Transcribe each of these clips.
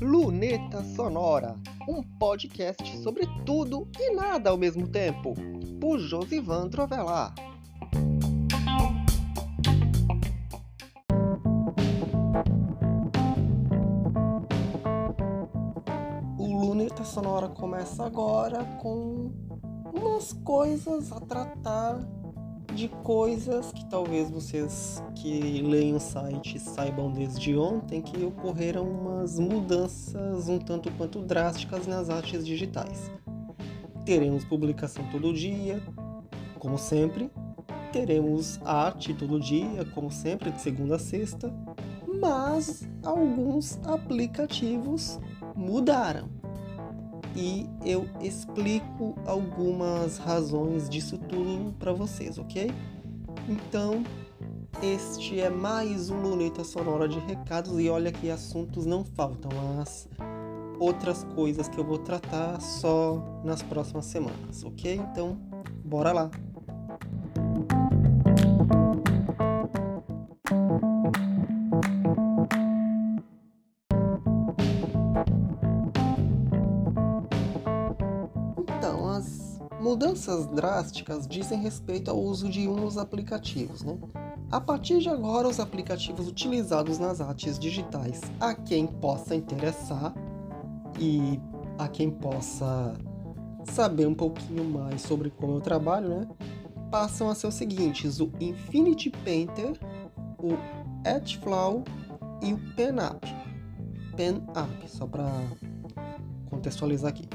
Luneta Sonora, um podcast sobre tudo e nada ao mesmo tempo, por Josivan Trovelar. O Luneta Sonora começa agora com umas coisas a tratar de coisas que talvez vocês que leem o site saibam desde ontem que ocorreram umas mudanças um tanto quanto drásticas nas artes digitais. Teremos publicação todo dia, como sempre. Teremos arte todo dia, como sempre, de segunda a sexta. Mas alguns aplicativos mudaram e eu explico algumas razões disso tudo para vocês, ok? Então, este é mais um Luneta Sonora de recados e olha que assuntos não faltam, as outras coisas que eu vou tratar só nas próximas semanas, ok? Então, bora lá! Mudanças drásticas dizem respeito ao uso de uns aplicativos. Né? A partir de agora, os aplicativos utilizados nas artes digitais, a quem possa interessar e a quem possa saber um pouquinho mais sobre como eu trabalho, né? passam a ser os seguintes: o Infinity Painter, o Etchflow e o PenUp. PenUp, só para contextualizar aqui.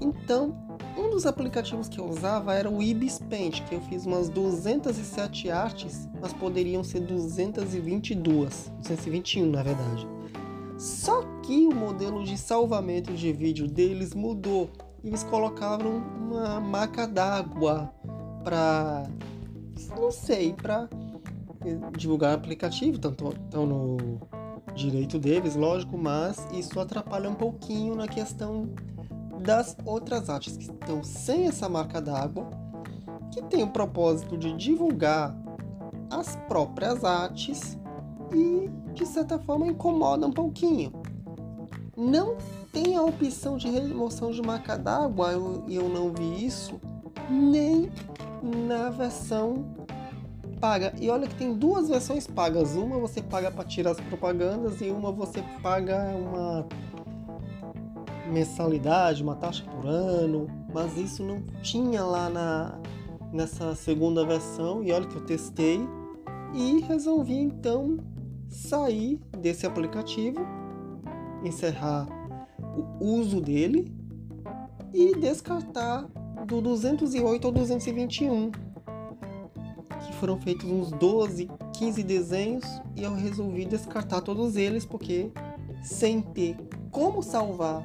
Então, um dos aplicativos que eu usava era o Ibis Paint, que eu fiz umas 207 artes, mas poderiam ser 222, 221 na verdade. Só que o modelo de salvamento de vídeo deles mudou. Eles colocavam uma marca d'água para não sei, para divulgar o aplicativo, tanto estão no direito deles, lógico, mas isso atrapalha um pouquinho na questão das outras artes que estão sem essa marca d'água, que tem o propósito de divulgar as próprias artes e, de certa forma, incomoda um pouquinho. Não tem a opção de remoção de marca d'água, eu, eu não vi isso, nem na versão paga. E olha que tem duas versões pagas. Uma você paga para tirar as propagandas e uma você paga uma mensalidade, uma taxa por ano, mas isso não tinha lá na, nessa segunda versão. E olha que eu testei e resolvi então sair desse aplicativo, encerrar o uso dele e descartar do 208 ao 221, que foram feitos uns 12, 15 desenhos e eu resolvi descartar todos eles porque sem ter como salvar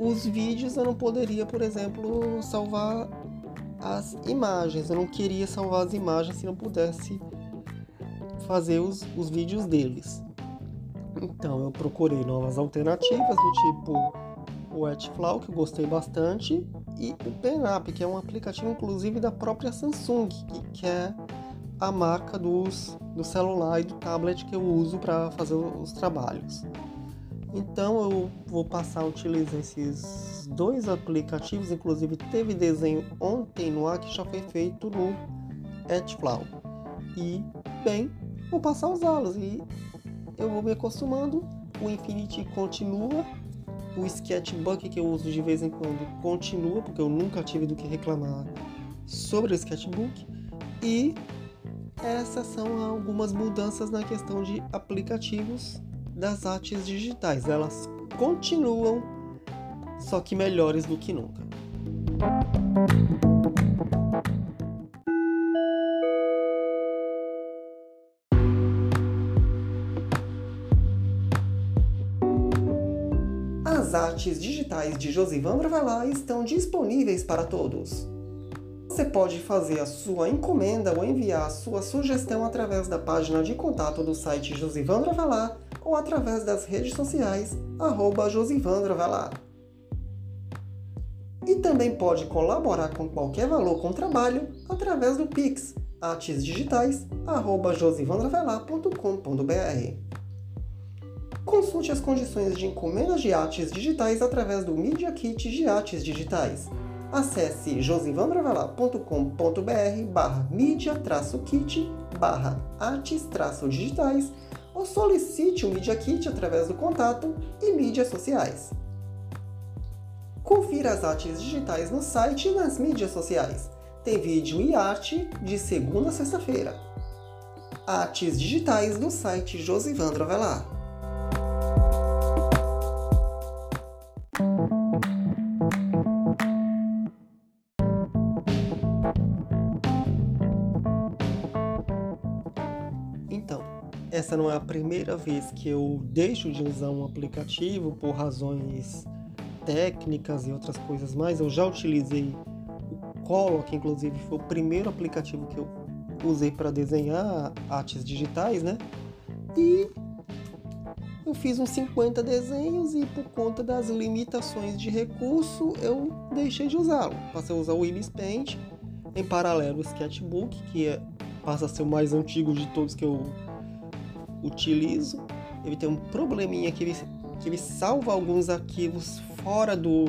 os vídeos eu não poderia, por exemplo, salvar as imagens. Eu não queria salvar as imagens se não pudesse fazer os, os vídeos deles. Então eu procurei novas alternativas do tipo o Etflow, que eu gostei bastante, e o PenUp, que é um aplicativo inclusive da própria Samsung, que, que é a marca dos, do celular e do tablet que eu uso para fazer os trabalhos. Então eu vou passar a utilizar esses dois aplicativos, inclusive teve desenho ontem no ar que já foi feito no Edgeflow. E bem, vou passar a usá-los e eu vou me acostumando. O Infinity continua, o Sketchbook que eu uso de vez em quando continua, porque eu nunca tive do que reclamar sobre o Sketchbook. E essas são algumas mudanças na questão de aplicativos das artes digitais. Elas continuam, só que melhores do que nunca. As artes digitais de Josivan Bravalá estão disponíveis para todos. Você pode fazer a sua encomenda ou enviar a sua sugestão através da página de contato do site Josivan Bravalá ou através das redes sociais, arroba Josivandra. E também pode colaborar com qualquer valor com o trabalho através do Pix, artesdigitais.josivandravelar.com.br Consulte as condições de encomendas de artes digitais através do Media Kit de Artes Digitais. Acesse josivandravelar.com.br barra media-kit barra artes-digitais ou solicite o Media Kit através do contato e mídias sociais. Confira as artes digitais no site e nas mídias sociais. Tem vídeo e arte de segunda a sexta-feira. Artes digitais no site Josivandro Avelar. Essa não é a primeira vez que eu deixo de usar um aplicativo por razões técnicas e outras coisas mais. Eu já utilizei o Color, que inclusive foi o primeiro aplicativo que eu usei para desenhar artes digitais, né? E eu fiz uns 50 desenhos e por conta das limitações de recurso eu deixei de usá-lo. Passei a usar o Ibis Paint, em paralelo o Sketchbook, que é, passa a ser o mais antigo de todos que eu utilizo. Ele tem um probleminha que ele, que ele salva alguns arquivos fora do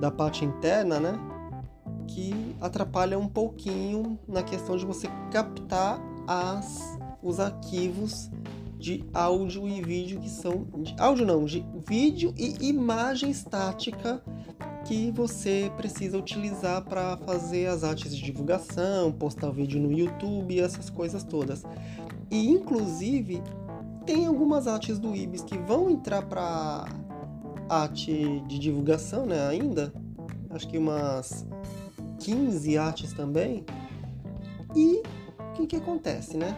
da parte interna, né? Que atrapalha um pouquinho na questão de você captar as, os arquivos de áudio e vídeo que são de áudio não, de vídeo e imagem estática que você precisa utilizar para fazer as artes de divulgação, postar vídeo no YouTube, essas coisas todas. E inclusive tem algumas artes do Ibis que vão entrar para arte de divulgação, né, ainda. Acho que umas 15 artes também. E o que que acontece, né?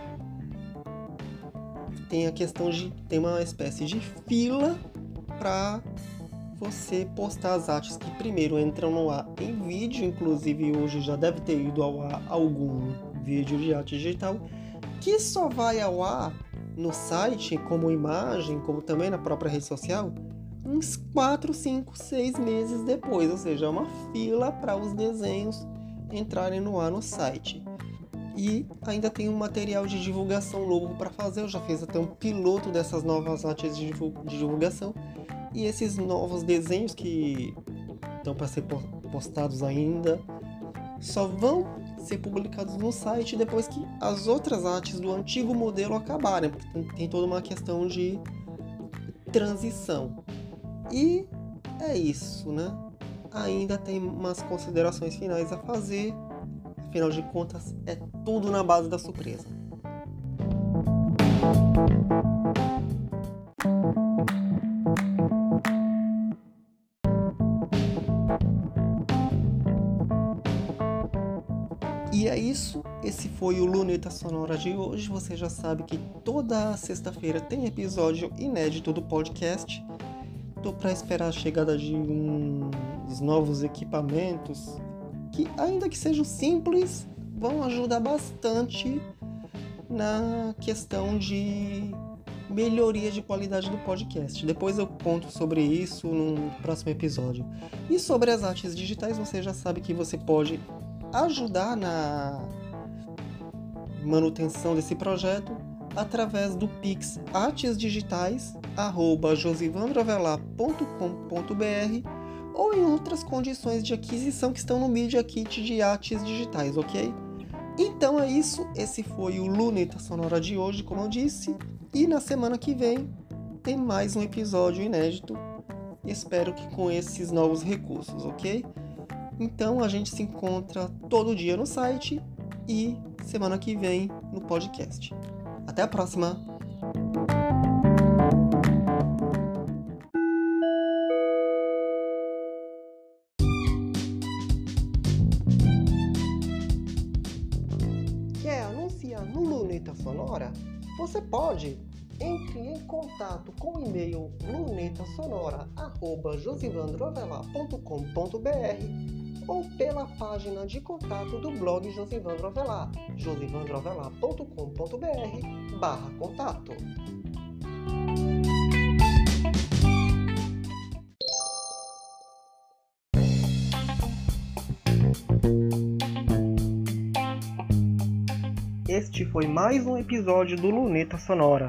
Tem a questão de tem uma espécie de fila para você postar as artes que primeiro entram no ar em vídeo, inclusive hoje já deve ter ido ao ar algum vídeo de arte digital, que só vai ao ar no site, como imagem, como também na própria rede social, uns 4, 5, 6 meses depois, ou seja, é uma fila para os desenhos entrarem no ar no site. E ainda tem um material de divulgação novo para fazer. Eu já fiz até um piloto dessas novas artes de divulgação. E esses novos desenhos que estão para ser postados ainda só vão ser publicados no site depois que as outras artes do antigo modelo acabarem, porque tem toda uma questão de transição. E é isso, né? Ainda tem umas considerações finais a fazer, afinal de contas, é tudo na base da surpresa. Isso, esse foi o Luneta Sonora de hoje. Você já sabe que toda sexta-feira tem episódio inédito do podcast. Tô para esperar a chegada de uns novos equipamentos que, ainda que sejam simples, vão ajudar bastante na questão de melhoria de qualidade do podcast. Depois eu conto sobre isso no próximo episódio. E sobre as artes digitais, você já sabe que você pode ajudar na manutenção desse projeto através do Pix artesdigitais@josivandroavelar.com.br ou em outras condições de aquisição que estão no Media Kit de artes digitais, ok? Então é isso, esse foi o Luneta Sonora de hoje, como eu disse, e na semana que vem tem mais um episódio inédito. Espero que com esses novos recursos, ok? Então a gente se encontra todo dia no site e semana que vem no podcast. Até a próxima! Quer anunciar no Luneta Sonora? Você pode! Entre em contato com o e-mail lunetasonora.josivandroavelar.com.br ou pela página de contato do blog Josivandro Avelar, josivandroavelar.com.br barra contato. Este foi mais um episódio do Luneta Sonora.